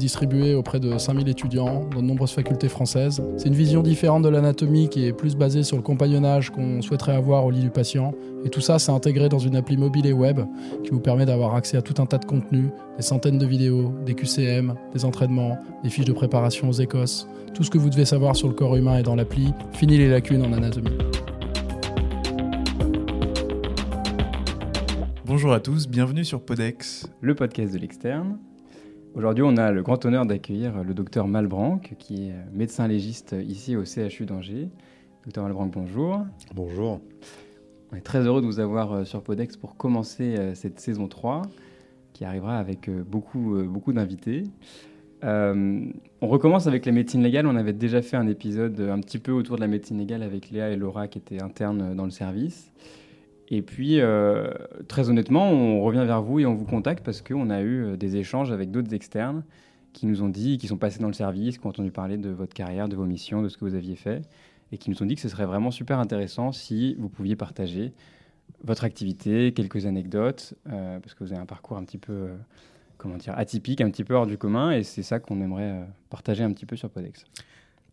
Distribué auprès de 5000 étudiants dans de nombreuses facultés françaises. C'est une vision différente de l'anatomie qui est plus basée sur le compagnonnage qu'on souhaiterait avoir au lit du patient. Et tout ça, c'est intégré dans une appli mobile et web qui vous permet d'avoir accès à tout un tas de contenus, des centaines de vidéos, des QCM, des entraînements, des fiches de préparation aux écosses. Tout ce que vous devez savoir sur le corps humain est dans l'appli. Fini les lacunes en anatomie. Bonjour à tous, bienvenue sur Podex, le podcast de l'externe. Aujourd'hui, on a le grand honneur d'accueillir le docteur Malbranc, qui est médecin légiste ici au CHU d'Angers. Docteur Malbranc, bonjour. Bonjour. On est très heureux de vous avoir euh, sur Podex pour commencer euh, cette saison 3, qui arrivera avec euh, beaucoup, beaucoup d'invités. on recommence avec la médecine légale. On avait déjà fait un épisode un petit peu autour de la médecine légale avec Léa et Laura qui étaient internes dans le service. Et puis, euh, très honnêtement, on revient vers vous et on vous contacte parce qu'on a eu euh, des échanges avec d'autres externes qui nous ont dit, qui sont passés dans le service, qui ont entendu parler de votre carrière, de vos missions, de ce que vous aviez fait, et qui nous ont dit que ce serait vraiment super intéressant si vous pouviez partager votre activité, quelques anecdotes, euh, parce que vous avez un parcours un petit peu, comment dire, atypique, un petit peu hors du commun, et c'est ça qu'on aimerait partager un petit peu sur Podex.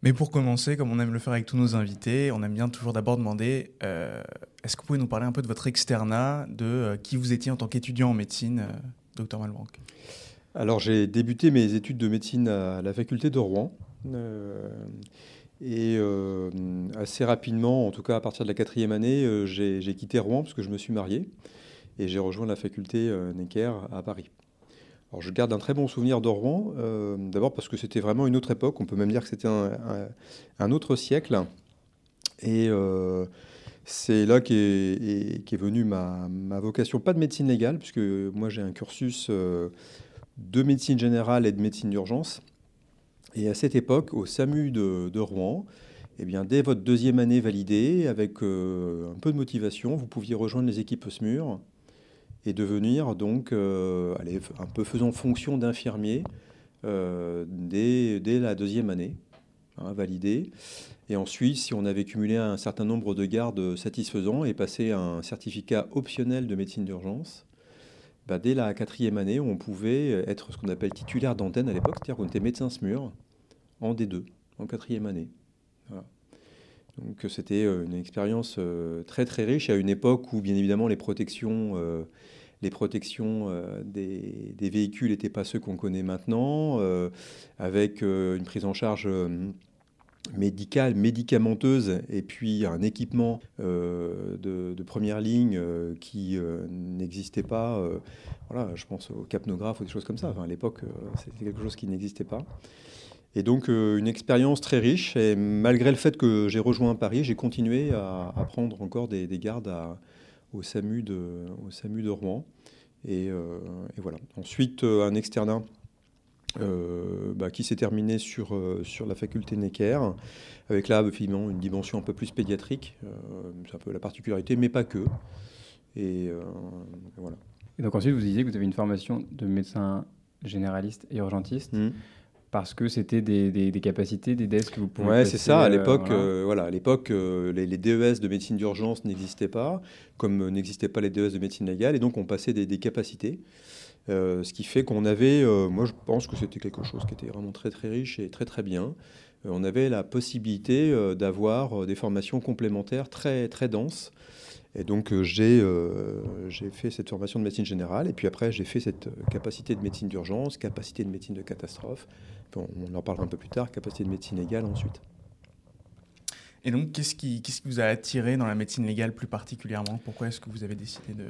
Mais pour commencer, comme on aime le faire avec tous nos invités, on aime bien toujours d'abord demander euh, est-ce que vous pouvez nous parler un peu de votre externat, de euh, qui vous étiez en tant qu'étudiant en médecine, euh, docteur Malbranc? Alors j'ai débuté mes études de médecine à la faculté de Rouen. et assez rapidement, en tout cas à partir de la quatrième année, j'ai quitté Rouen parce que je me suis marié et j'ai rejoint la faculté Necker à Paris. Alors, je garde un très bon souvenir de Rouen, euh, d'abord parce que c'était vraiment une autre époque, on peut même dire que c'était un, autre siècle. Et euh, c'est là qu'est est, venue ma, vocation, pas de médecine légale, puisque moi j'ai un cursus euh, de médecine générale et de médecine d'urgence. Et à cette époque, au SAMU de, Rouen, eh bien, dès votre deuxième année validée, avec un peu de motivation, vous pouviez rejoindre les équipes SMUR et devenir donc, euh, un peu faisant fonction d'infirmier euh, dès, dès, la deuxième année, hein, validé. Et ensuite, si on avait cumulé un certain nombre de gardes satisfaisants et passé un certificat optionnel de médecine d'urgence, bah, dès la quatrième année, on pouvait être ce qu'on appelle titulaire d'antenne à l'époque, c'est-à-dire qu'on était médecin SMUR en D2, en quatrième année. Donc c'était euh, une expérience très très riche à une époque où bien évidemment les protections les protections euh, des, véhicules n'étaient pas ceux qu'on connaît maintenant, euh, avec euh, une prise en charge médicale, médicamenteuse, et puis un équipement de, première ligne qui n'existait pas. voilà, je pense au capnographe ou des choses comme ça. À l'époque, c'était quelque chose qui n'existait pas. Et donc une expérience très riche. Et malgré le fait que j'ai rejoint Paris, j'ai continué à, prendre encore des, des gardes à, au SAMU de, au SAMU de Rouen. Et, euh, voilà. Ensuite, euh, un externat euh, bah, qui s'est terminé sur, sur la faculté Necker, avec là, finalement, une dimension un peu plus pédiatrique. c'est un peu la particularité, mais pas que. Et, voilà. Et donc ensuite, vous disiez que vous avez une formation de médecin généraliste et urgentiste. Mmh parce que c'était des, des, capacités, des desks que vous pouvez. Ouais, c'est ça. À l'époque, euh, voilà. à l'époque, euh, les, DES de médecine d'urgence n'existaient pas, comme n'existaient pas les DES de médecine légale, et donc on passait des, capacités. Euh, ce qui fait qu'on avait, moi je pense que c'était quelque chose qui était vraiment très très riche et très très bien. on avait la possibilité d'avoir des formations complémentaires très très denses. Et donc j'ai j'ai fait cette formation de médecine générale et puis après j'ai fait cette capacité de médecine d'urgence, capacité de médecine de catastrophe, on en parlera un peu plus tard, capacité de médecine légale ensuite. Et donc, qu'est-ce qui, qui, vous a attiré dans la médecine légale plus particulièrement? Pourquoi est-ce que vous avez décidé de...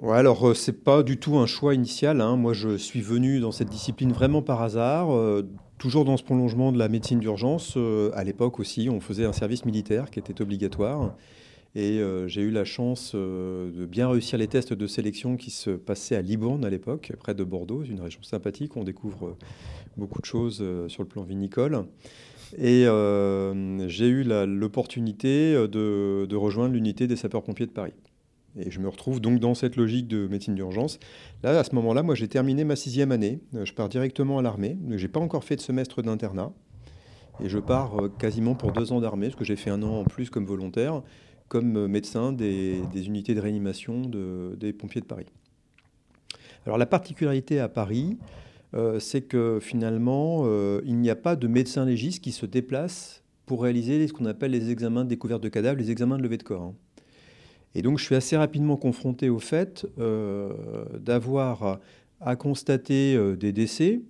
Ouais, alors, euh, c'est pas du tout un choix initial. Hein. Moi, je suis venu dans cette discipline vraiment par hasard, euh, toujours dans ce prolongement de la médecine d'urgence. Euh, à l'époque aussi, on faisait un service militaire qui était obligatoire. Et j'ai eu la chance de bien réussir les tests de sélection qui se passaient à Libourne à l'époque, près de Bordeaux, une région sympathique. On découvre beaucoup de choses euh, sur le plan vinicole. Et euh, j'ai eu l'opportunité euh, de, rejoindre l'unité des sapeurs-pompiers de Paris. Et je me retrouve donc dans cette logique de médecine d'urgence. Là, à ce moment-là, moi, j'ai terminé ma sixième année. Je pars directement à l'armée. Je n'ai pas encore fait de semestre d'internat. Et je pars quasiment pour deux ans d'armée, parce que j'ai fait un an en plus comme volontaire, comme médecin des, unités de réanimation des pompiers de Paris. Alors la particularité à Paris, c'est que finalement, il n'y a pas de médecin légiste qui se déplace pour réaliser ce qu'on appelle les examens de découverte de cadavres, les examens de levée de corps. Hein. Et donc je suis assez rapidement confronté au fait d'avoir à constater des décès,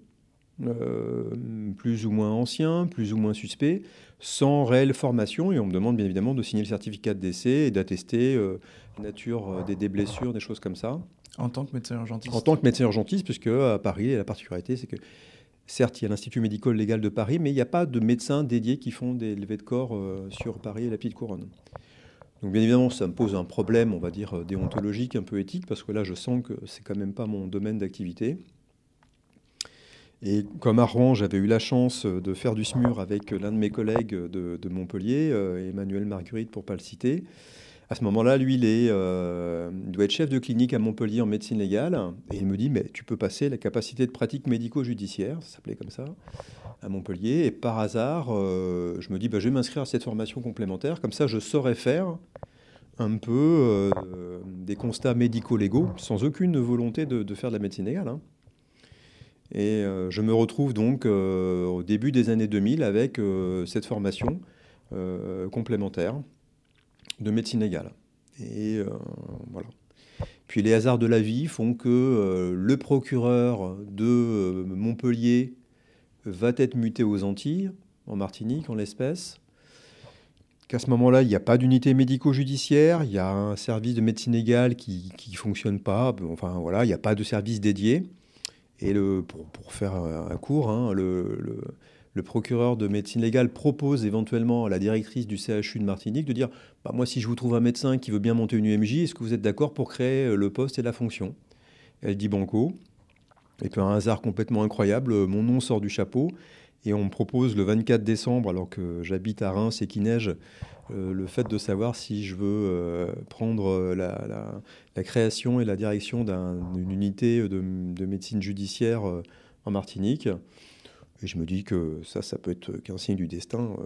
plus ou moins anciens, plus ou moins suspects, sans réelle formation. Et on me demande bien évidemment de signer le certificat de décès et d'attester euh, la nature euh, des, blessures, des choses comme ça. En tant que médecin urgentiste En tant que médecin urgentiste, puisque à Paris, la particularité, c'est que certes, il y a l'Institut médico-légal de Paris, mais il n'y a pas de médecins dédiés qui font des levées de corps euh, sur Paris et la Petite Couronne. Donc bien évidemment, ça me pose un problème, on va dire, déontologique, un peu éthique, parce que là, je sens que c'est quand même pas mon domaine d'activité. Et comme à Rouen, j'avais eu la chance de faire du SMUR avec l'un de mes collègues de, Montpellier, euh, Emmanuel Marguerite pour ne pas le citer. À ce moment-là, lui, il, est, euh, doit être chef de clinique à Montpellier en médecine légale. Et il me dit, mais tu peux passer la capacité de pratique médico-judiciaire, ça s'appelait comme ça, à Montpellier. Et par hasard, euh, je me dis, bah, je vais m'inscrire à cette formation complémentaire. Comme ça, je saurais faire un peu des constats médico-légaux, sans aucune volonté de, faire de la médecine légale. Hein. Et euh, je me retrouve donc euh, au début des années 2000 avec euh, cette formation complémentaire de médecine légale. Et voilà. Puis les hasards de la vie font que le procureur de Montpellier va être muté aux Antilles, en Martinique en l'espèce. Qu'à ce moment-là, il n'y a pas d'unité médico-judiciaire, il y a un service de médecine légale qui ne fonctionne pas, enfin voilà, il n'y a pas de service dédié. Et pour, pour faire un cours, hein, le, le, procureur de médecine légale propose éventuellement à la directrice du CHU de Martinique de dire bah, Moi, si je vous trouve un médecin qui veut bien monter une UMJ, est-ce que vous êtes d'accord pour créer euh, le poste et la fonction? Elle dit Banco. Et puis, un hasard complètement incroyable, mon nom sort du chapeau. Et on me propose le 24 décembre, alors que j'habite à Reims et qu'il neige, euh, le fait de savoir si je veux euh, prendre euh, la, création et la direction d'une unité de, médecine judiciaire en Martinique. Et je me dis que ça, ça peut être qu'un signe du destin.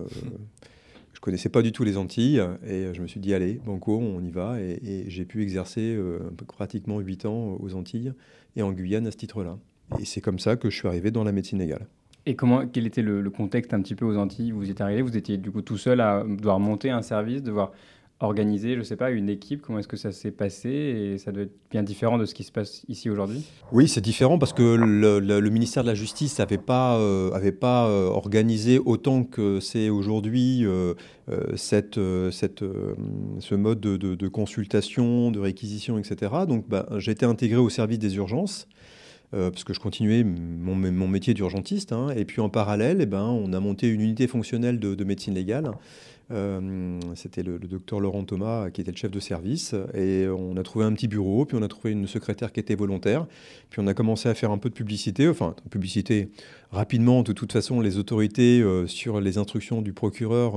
je connaissais pas du tout les Antilles et je me suis dit allez, banco, on y va. Et, et j'ai pu exercer pratiquement 8 ans aux Antilles et en Guyane à ce titre-là. Et c'est comme ça que je suis arrivé dans la médecine légale. Et comment, quel était le, contexte un petit peu aux Antilles Vous êtes arrivé, vous étiez du coup tout seul à devoir monter un service, devoir organiser, je ne sais pas, une équipe. Comment est-ce que ça s'est passé? Et ça doit être bien différent de ce qui se passe ici aujourd'hui? Oui, c'est différent parce que le, ministère de la Justice n'avait pas, euh, pas euh, organisé autant que c'est aujourd'hui euh, cette, cette, ce mode de, de, consultation, de réquisition, etc. Donc bah, j'ai été intégré au service des urgences. Euh, parce que je continuais mon, métier d'urgentiste. Hein, et puis en parallèle, eh ben, on a monté une unité fonctionnelle de, médecine légale. Euh, c'était le, docteur Laurent Thomas qui était le chef de service. Et on a trouvé un petit bureau, puis on a trouvé une secrétaire qui était volontaire. Puis on a commencé à faire un peu de publicité, enfin, publicité rapidement. De toute façon, les autorités, euh, sur les instructions du procureur,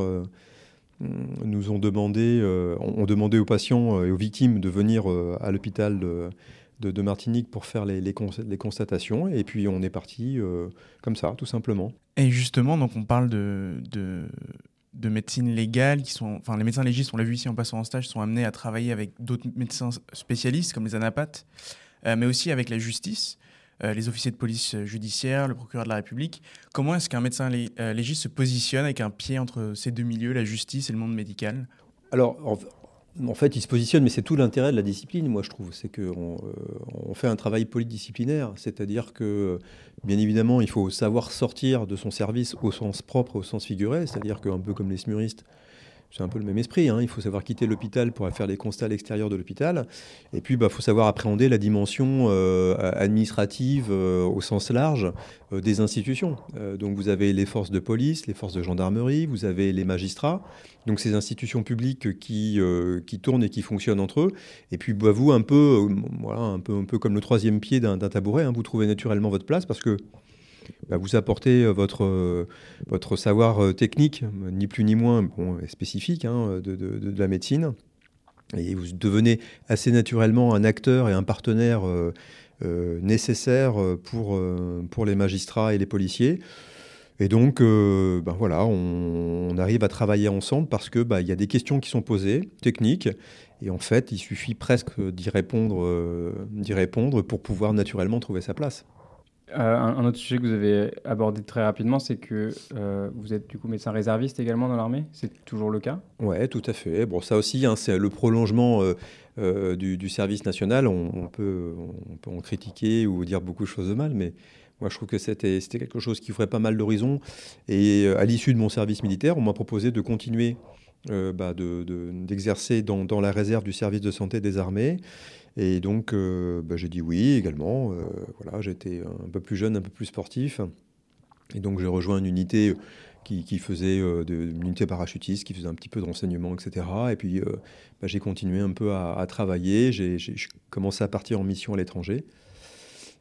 nous ont demandé, ont demandé aux patients et aux victimes de venir à l'hôpital de de, Martinique pour faire les, les, constatations. Et puis on est parti euh, comme ça, tout simplement. Et justement, donc on parle de, de, médecine légale, qui sont, enfin les médecins légistes, on l'a vu ici en passant en stage, sont amenés à travailler avec d'autres médecins spécialistes comme les anapathes, euh, mais aussi avec la justice. Euh, les officiers de police judiciaire, le procureur de la République. Comment est-ce qu'un médecin légiste se positionne avec un pied entre ces deux milieux, la justice et le monde médical? Alors, en fait, il se positionne, mais c'est tout l'intérêt de la discipline, moi je trouve. C'est qu'on euh, fait un travail polydisciplinaire, c'est-à-dire que, bien évidemment, il faut savoir sortir de son service au sens propre, au sens figuré, c'est-à-dire qu'un peu comme les smuristes, c'est un peu le même esprit. Hein. Il faut savoir quitter l'hôpital pour faire les constats à l'extérieur de l'hôpital. Et puis, il bah, faut savoir appréhender la dimension euh, administrative euh, au sens large euh, des institutions. donc, vous avez les forces de police, les forces de gendarmerie, vous avez les magistrats. Donc, ces institutions publiques qui, qui tournent et qui fonctionnent entre eux. Et puis, bah, vous, un peu, voilà, un peu, comme le troisième pied d'un tabouret, hein, vous trouvez naturellement votre place parce que bah, vous apportez euh, votre, euh, votre savoir euh, technique, ni plus ni moins bon, spécifique hein, de, la médecine. Et vous devenez assez naturellement un acteur et un partenaire nécessaire pour, les magistrats et les policiers. Et donc, ben voilà, on, arrive à travailler ensemble parce que bah, il y a des questions qui sont posées, techniques, et en fait, il suffit presque d'y répondre, d'y répondre pour pouvoir naturellement trouver sa place. Un, autre sujet que vous avez abordé très rapidement, c'est que vous êtes du coup médecin réserviste également dans l'armée? C'est toujours le cas? Oui, tout à fait. Bon, ça aussi, hein, c'est le prolongement du, service national. On, peut, on peut en critiquer ou dire beaucoup de choses de mal, mais moi, je trouve que c'était quelque chose qui ferait pas mal d'horizons. Et à l'issue de mon service militaire, on m'a proposé de continuer euh, bah, d'exercer dans, dans, la réserve du service de santé des armées. Et donc, euh, bah, j'ai dit oui également. Euh, voilà, j'étais un peu plus jeune, un peu plus sportif. Et donc, j'ai rejoint une unité qui, qui faisait de, une unité parachutiste, qui faisait un petit peu de renseignement, etc. Et puis, bah, j'ai continué un peu à, travailler. J'ai commencé à partir en mission à l'étranger.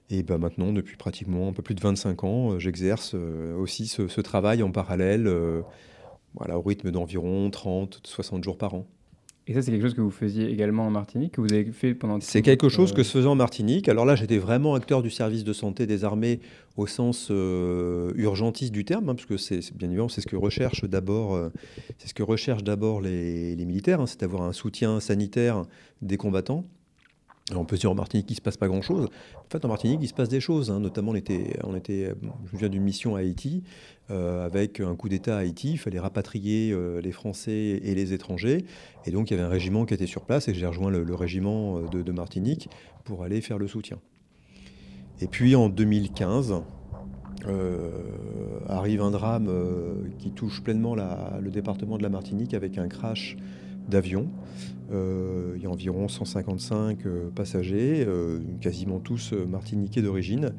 Et bah, maintenant, depuis pratiquement un peu plus de 25 ans, j'exerce aussi ce, travail en parallèle voilà, au rythme d'environ 30, 60 jours par an. Et ça, c'est quelque chose que vous faisiez également en Martinique, que vous avez fait pendant... C'est quelque chose que je faisais en Martinique. Alors là, j'étais vraiment acteur du service de santé des armées au sens euh, urgentiste du terme, hein, parce que c'est bien évidemment c'est ce que recherchent d'abord, euh, c'est ce que recherchent d'abord les, les, militaires, hein, c'est d'avoir un soutien sanitaire des combattants on peut dire en Martinique qu'il ne se passe pas grand-chose. En fait, en Martinique, il se passe des choses. Hein. Notamment, on était, on était, je viens d'une mission à Haïti, euh, avec un coup d'État à Haïti. Il fallait rapatrier euh, les Français et les étrangers. Et donc, il y avait un régiment qui était sur place et j'ai rejoint le, régiment euh, de, Martinique pour aller faire le soutien. Et puis, en 2015, arrive un drame qui touche pleinement le département de la Martinique avec un crash d'avion. Euh, il y a environ 155 euh, passagers, euh, quasiment tous martiniquais d'origine.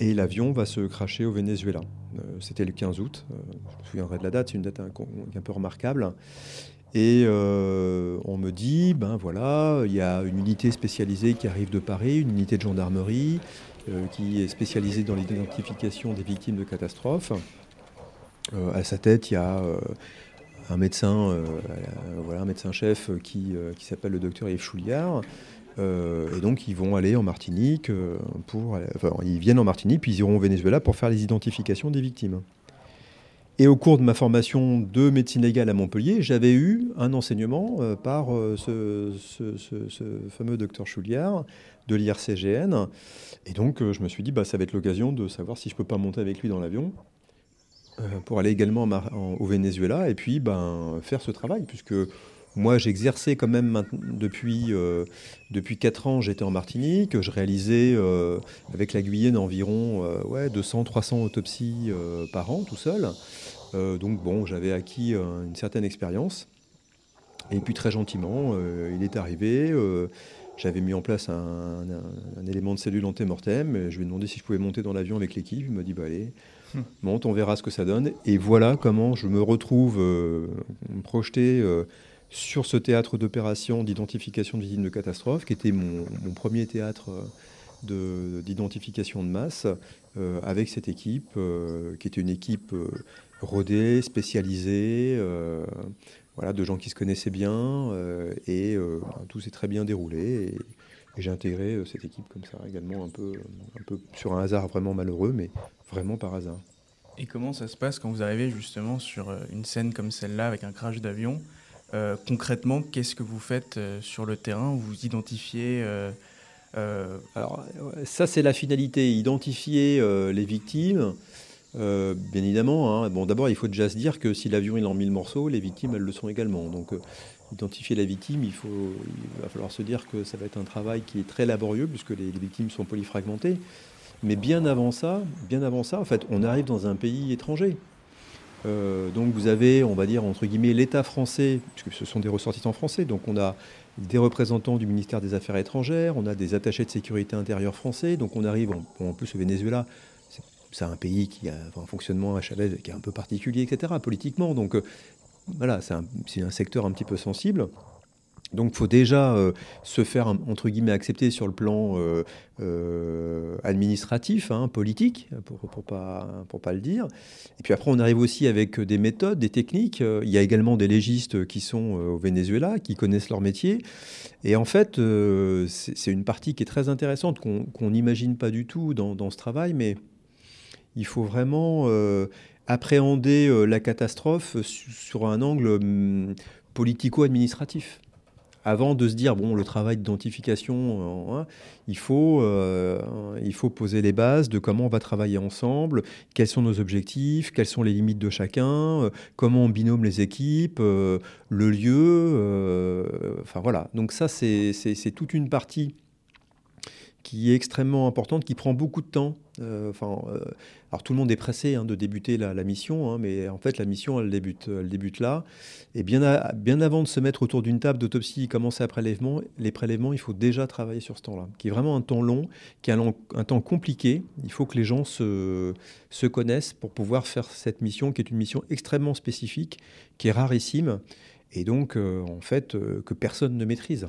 Et l'avion va se cracher au Venezuela. C'était le 15 août. je me souviendrai de la date, c'est une date un, un, peu remarquable. Et on me dit, ben voilà, il y a une unité spécialisée qui arrive de Paris, une unité de gendarmerie qui est spécialisée dans l'identification des victimes de catastrophes. à sa tête, il y a un médecin, euh, voilà, un médecin-chef qui, euh, qui s'appelle le docteur Yves Chouliard. Euh, et donc ils vont aller en Martinique pour, ils viennent en Martinique puis ils iront au Venezuela pour faire les identifications des victimes. Et au cours de ma formation de médecine légale à Montpellier, j'avais eu un enseignement par ce, fameux docteur Chouliard de l'IRCGN. Et donc je me suis dit, bah, ça va être l'occasion de savoir si je peux pas monter avec lui dans l'avion euh, pour aller également au Venezuela et puis ben, faire ce travail, puisque moi j'exerçais quand même depuis, euh, depuis 4 ans, j'étais en Martinique, je réalisais euh, avec la Guyane environ ouais, 200-300 autopsies par an tout seul. donc bon, j'avais acquis une certaine expérience. Et puis très gentiment, il est arrivé. j'avais mis en place un, un, élément de cellule antémortem. Je lui ai demandé si je pouvais monter dans l'avion avec l'équipe. Il m'a dit bah, allez, monte, on verra ce que ça donne. Et voilà comment je me retrouve euh, projeté euh, sur ce théâtre d'opération d'identification de victimes de catastrophe, qui était mon, premier théâtre euh, d'identification de, masse, avec cette équipe, qui était une équipe rodée, spécialisée, voilà, de gens qui se connaissaient bien, et tout s'est très bien déroulé. J'ai intégré cette équipe comme ça également, un peu, un peu sur un hasard vraiment malheureux, mais vraiment par hasard. Et comment ça se passe quand vous arrivez justement sur euh, une scène comme celle-là avec un crash d'avion? Euh, Concrètement, qu'est-ce que vous faites euh, sur le terrain? Vous identifiez Alors, ça, c'est la finalité, identifier les victimes. bien évidemment, hein. bon, d'abord, il faut déjà se dire que si l'avion est en mille morceaux, les victimes, elles le sont également. Donc, identifier la victime, il, faut, il va falloir se dire que ça va être un travail qui est très laborieux, puisque les, victimes sont polyfragmentées. Mais bien avant ça, bien avant ça, en fait, on arrive dans un pays étranger. Euh, donc vous avez, on va dire, entre guillemets, l'État français, puisque ce sont des ressortissants français, donc on a des représentants du ministère des Affaires étrangères, on a des attachés de sécurité intérieure français, donc on arrive, en, plus au Venezuela, c'est un pays qui a un fonctionnement à Chavez qui est un peu particulier, etc., politiquement, donc euh, voilà, c'est un, secteur un petit peu sensible. Donc il faut déjà euh, se faire, entre guillemets, accepter sur le plan euh, euh, administratif, hein, politique, pour pour pas, pour pas le dire. Et puis après, on arrive aussi avec des méthodes, des techniques. Il y a également des légistes qui sont au Venezuela, qui connaissent leur métier. Et en fait, c'est une partie qui est très intéressante, qu'on n'imagine pas du tout dans, ce travail, mais il faut vraiment appréhender la catastrophe sur un angle hum, politico-administratif. avant de se dire, bon, le travail d'identification, hein, il, faut, euh, poser les bases de comment on va travailler ensemble, quels sont nos objectifs, quelles sont les limites de chacun, euh, comment on binôme les équipes, euh, le lieu. enfin voilà, donc ça, c'est toute une partie qui est extrêmement importante, qui prend beaucoup de temps. enfin, alors tout le monde est pressé hein, de débuter la, mission, hein, mais en fait la mission elle débute, elle débute là. Et bien, bien avant de se mettre autour d'une table d'autopsie et commencer à prélèvement, les prélèvements, il faut déjà travailler sur ce temps-là, qui est vraiment un temps long, qui est un, temps compliqué. Il faut que les gens se, se connaissent pour pouvoir faire cette mission, qui est une mission extrêmement spécifique, qui est rarissime, et donc euh, en fait euh, que personne ne maîtrise.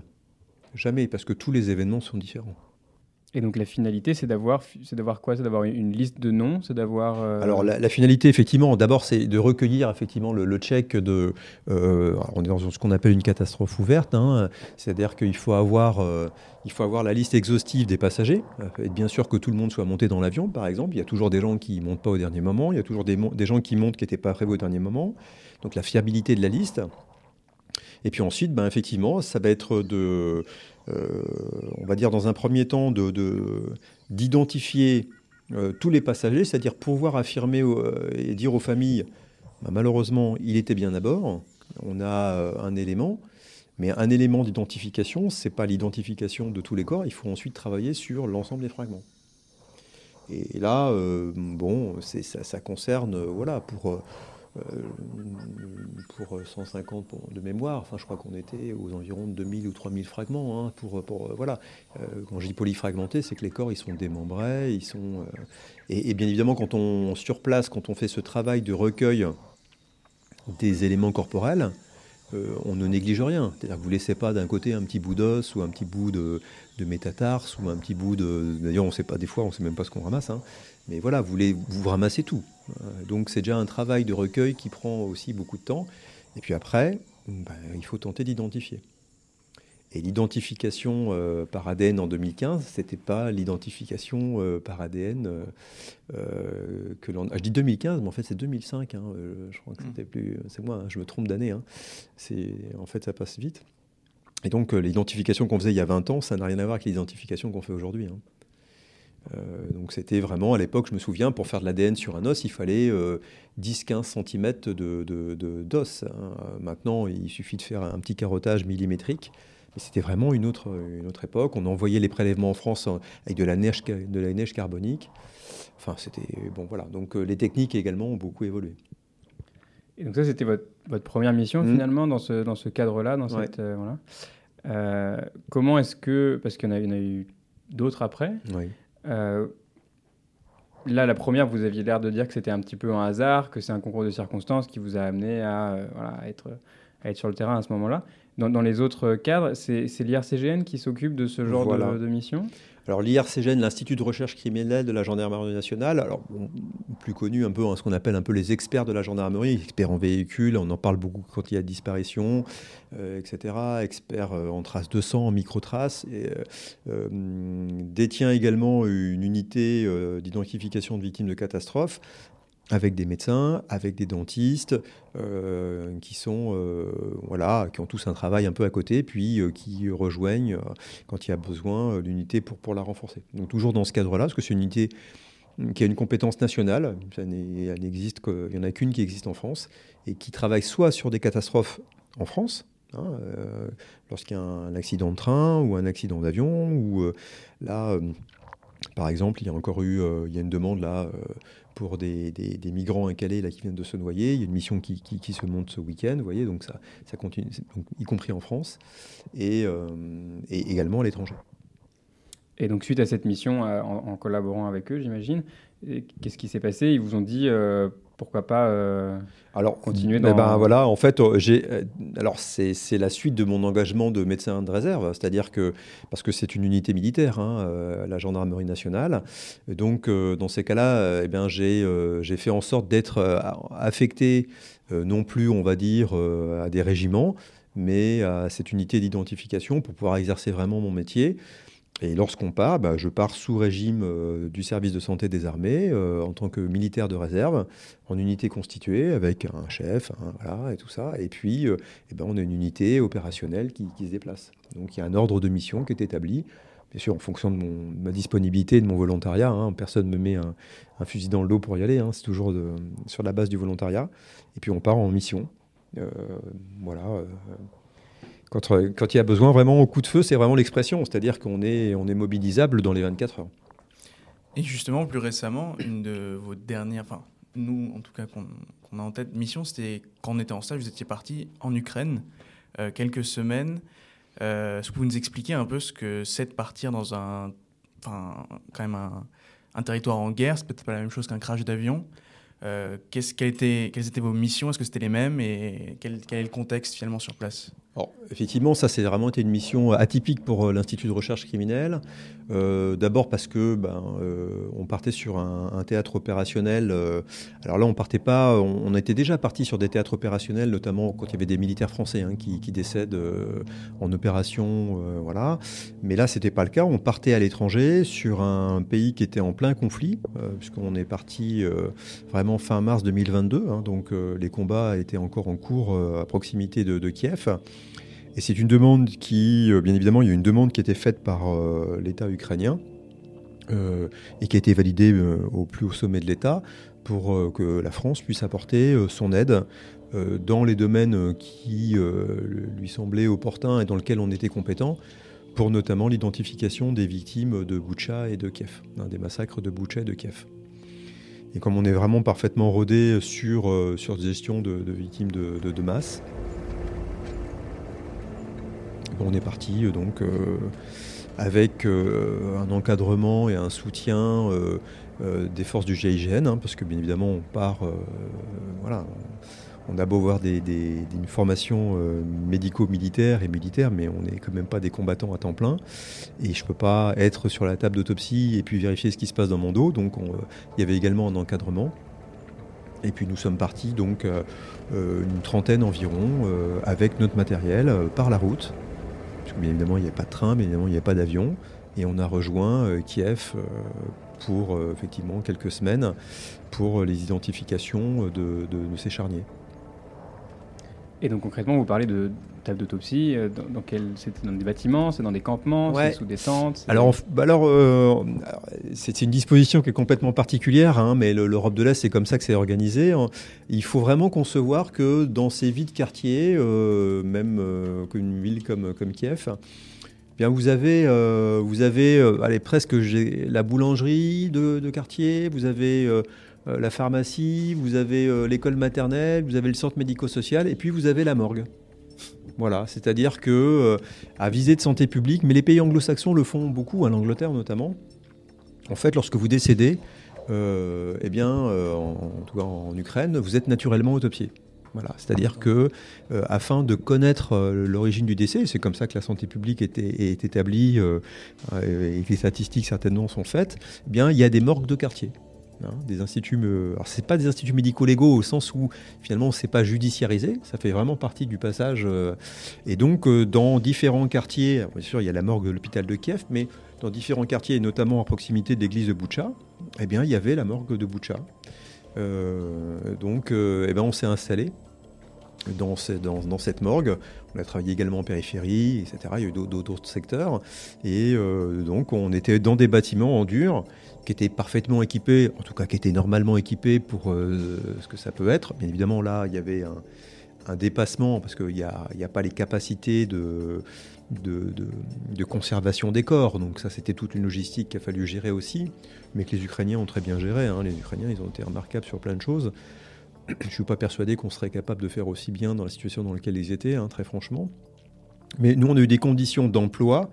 Jamais, parce que tous les événements sont différents. Et donc la finalité, c'est d'avoir, c'est d'avoir quoi? C'est d'avoir une liste de noms, c'est d'avoir. Euh, Alors la, finalité, effectivement, d'abord, c'est de recueillir effectivement le, check de. Euh, on est dans ce qu'on appelle une catastrophe ouverte, hein. c'est-à-dire qu'il faut avoir, euh, il faut avoir la liste exhaustive des passagers. Et bien sûr que tout le monde soit monté dans l'avion, par exemple. Il y a toujours des gens qui montent pas au dernier moment. Il y a toujours des, gens qui montent qui n'étaient pas prévus au dernier moment. Donc la fiabilité de la liste. Et puis ensuite, ben, effectivement, ça va être de euh, on va dire dans un premier temps, d'identifier de, euh, tous les passagers, c'est-à-dire pouvoir affirmer euh, et dire aux familles, bah, malheureusement, il était bien à bord, on a un élément, mais un élément d'identification, ce n'est pas l'identification de tous les corps, il faut ensuite travailler sur l'ensemble des fragments. Et, là, bon, ça, ça, concerne, voilà, pour euh, pour 150 de mémoire. Enfin, je crois qu'on était aux environs de 2000 ou 3000 fragments. Hein, pour, pour, euh, voilà. Euh, quand je dis polyfragmenté, c'est que les corps ils sont démembrés, ils sont. et, bien évidemment, quand on surplace, quand on fait ce travail de recueil des éléments corporels, on ne néglige rien. C'est-à-dire que vous ne laissez pas d'un côté un petit bout d'os ou un petit bout de, de métatarse ou un petit bout de. D'ailleurs, on sait pas, des fois, on ne sait même pas ce qu'on ramasse. Hein. Mais voilà, vous, les, vous ramassez tout. Euh, donc c'est déjà un travail de recueil qui prend aussi beaucoup de temps. Et puis après, ben, il faut tenter d'identifier. Et l'identification euh, par ADN en 2015, c'était pas l'identification euh, par ADN que l'on. Ah, je dis 2015, mais en fait c'est 2005. Hein, je crois que mmh. c'était plus. C'est moi, hein, je me trompe d'année. Hein. C'est en fait ça passe vite. Et donc l'identification qu'on faisait il y a 20 ans, ça n'a rien à voir avec l'identification qu'on fait aujourd'hui. Euh, donc c'était vraiment à l'époque, je me souviens, pour faire de l'ADN sur un os, il fallait 10-15 euh, cm de, d'os. Hein. Maintenant, il suffit de faire un petit carottage millimétrique. Mais c'était vraiment une autre, une autre époque. On envoyait les prélèvements en France avec de la neige, de la neige carbonique. Enfin, c'était bon, voilà. Donc euh, les techniques également ont beaucoup évolué. Et donc ça, c'était votre, votre, première mission mmh. finalement dans ce, dans ce cadre-là, dans cette voilà. comment est-ce que, parce qu'il y en a, y en a eu d'autres après. Oui. Euh, là, la première, vous aviez l'air de dire que c'était un petit peu un hasard, que c'est un concours de circonstances qui vous a amené à, euh, être, à être sur le terrain à ce moment-là. Dans, les autres cadres, c'est l'IRCGN qui s'occupe de ce genre de, de, mission? Alors l'IRCGN, l'Institut de recherche criminelle de la gendarmerie nationale, alors plus connu un peu, ce qu'on appelle un peu les experts de la gendarmerie, experts en véhicule, on en parle beaucoup quand il y a disparition, euh, etc. Experts euh, en traces de sang, en microtraces, et, euh, détient également une unité d'identification de victimes de catastrophes avec des médecins, avec des dentistes, euh, qui sont euh, voilà, qui ont tous un travail un peu à côté, puis euh, qui rejoignent quand il y a besoin l'unité pour, pour la renforcer. Donc toujours dans ce cadre-là, parce que c'est une unité qui a une compétence nationale, il n'y en a qu'une qui existe en France, et qui travaille soit sur des catastrophes en France, hein, lorsqu'il y a un accident de train ou un accident d'avion, ou là, par exemple, il y a encore eu, il y a une demande là pour des, des, migrants incalés là, qui viennent de se noyer. Il y a une mission qui, qui, se monte ce week-end, vous voyez, donc ça, ça continue, y compris en France et, euh, et également à l'étranger. Et donc, suite à cette mission, euh, en, collaborant avec eux, j'imagine, qu'est-ce qui s'est passé? Ils vous ont dit euh, pourquoi pas euh, alors, continuer dans... Eh ben, voilà, en fait, j'ai, alors c'est, la suite de mon engagement de médecin de réserve, c'est-à-dire que, parce que c'est une unité militaire, hein, la gendarmerie nationale, donc dans ces cas-là, eh bien, j'ai, j'ai fait en sorte d'être affecté, non plus, on va dire, à des régiments, mais à cette unité d'identification pour pouvoir exercer vraiment mon métier. Et lorsqu'on part, bah, je pars sous régime euh, du service de santé des armées euh, en tant que militaire de réserve, en unité constituée avec un chef, voilà, et tout ça. Et puis, euh, eh ben, on a une unité opérationnelle qui, se déplace. Donc il y a un ordre de mission qui est établi. Bien sûr, en fonction de, ma disponibilité, de mon volontariat, hein. personne ne me met un, fusil dans le dos pour y aller. Hein. c'est toujours sur la base du volontariat. Et puis on part en mission. voilà euh, quand, il y a besoin vraiment au coup de feu, c'est vraiment l'expression, c'est-à-dire qu'on est, mobilisable dans les 24 heures. Et justement, plus récemment, une de vos dernières, enfin, nous en tout cas qu'on a en tête, mission, c'était quand on était en stage, vous étiez parti en Ukraine euh, quelques semaines. Euh, est-ce que vous nous expliquer un peu ce que c'est de partir dans un, enfin, quand même un, territoire en guerre? C'est peut-être pas la même chose qu'un crash d'avion. Quelles étaient vos missions? Est-ce que c'était les mêmes? Et quel, est le contexte finalement sur place? Effectivement, ça, c'est vraiment été une mission atypique pour euh, l'Institut de recherche criminelle. Euh, d'abord parce que ben, euh, on partait sur un, théâtre opérationnel. alors là, on partait pas. On, était déjà parti sur des théâtres opérationnels, notamment quand il y avait des militaires français hein, qui, décèdent en opération, voilà. Mais là, c'était pas le cas. On partait à l'étranger sur un pays qui était en plein conflit, puisqu'on est parti vraiment fin mars 2022. Hein, donc les combats étaient encore en cours à proximité de Kiev. Et c'est une demande qui, euh, bien évidemment, il y a une demande qui été faite par euh, l'État ukrainien euh, et qui a été validée au plus haut sommet de l'État pour que la France puisse apporter son aide dans les domaines qui lui semblaient opportuns et dans lesquels on était compétent, pour notamment l'identification des victimes de Boucha et de Kiev, hein, des massacres de Boucha et de Kiev. Et comme on est vraiment parfaitement rodé sur, sur gestion de, victimes de, de masse, on est parti euh, donc euh, avec euh, un encadrement et un soutien des forces du GIGN, hein, parce que bien évidemment on part, voilà, on a beau avoir une formation médico-militaire et militaire, mais on n'est quand même pas des combattants à temps plein. Et je ne peux pas être sur la table d'autopsie et puis vérifier ce qui se passe dans mon dos. Donc il y avait également un encadrement. Et puis nous sommes partis donc une trentaine environ avec notre matériel par la route bien évidemment, il n'y avait pas de train, bien évidemment, il n'y avait pas d'avion. Et on a rejoint euh, Kiev euh, pour euh, effectivement quelques semaines pour les identifications de, ces charniers. Et donc concrètement, vous parlez de table d'autopsie. Dans, quel, c'est dans des bâtiments, c'est dans des campements, c'est sous des tentes. Alors, bah alors, c'est une disposition qui est complètement particulière, hein, mais l'Europe de l'Est, c'est comme ça que c'est organisé. Il faut vraiment concevoir que dans ces vides quartiers, même qu'une ville comme, comme Kiev, eh bien vous avez, vous avez allez, presque la boulangerie de, quartier, vous avez la pharmacie, vous avez l'école maternelle, vous avez le centre médico-social, et puis vous avez la morgue. Voilà, c'est-à-dire que à visée de santé publique, mais les pays anglo-saxons le font beaucoup, à l'Angleterre notamment. En fait, lorsque vous décédez, euh, eh bien, euh, en, tout cas en Ukraine, vous êtes naturellement autopsié. Voilà, c'est-à-dire que euh, afin de connaître l'origine du décès, c'est comme ça que la santé publique est, est établie et que les statistiques certainement sont faites. Eh bien, il y a des morgues de quartier. Hein, des instituts, c'est pas des instituts médico-légaux au sens où finalement c'est pas judiciarisé, ça fait vraiment partie du passage. et donc dans différents quartiers, bien sûr il y a la morgue de l'hôpital de Kiev, mais dans différents quartiers, et notamment à proximité de l'église de Boucha, eh bien, il y avait la morgue de Boucha. Euh, donc, euh, eh bien, on s'est installé dans, cette morgue. On a travaillé également en périphérie, etc. Il y a eu d'autres secteurs. Et euh, donc, on était dans des bâtiments en dur qui étaient parfaitement équipés, en tout cas qui étaient normalement équipés pour ce que ça peut être. Bien évidemment, là, il y avait un, dépassement parce qu'il n'y a, pas les capacités de, de, conservation des corps. Donc ça, c'était toute une logistique qu'il a fallu gérer aussi, mais que les Ukrainiens ont très bien géré. Hein. Les Ukrainiens, ils ont été remarquables sur plein de choses. Je ne suis pas persuadé qu'on serait capable de faire aussi bien dans la situation dans laquelle ils étaient, hein, très franchement. Mais nous, on a eu des conditions d'emploi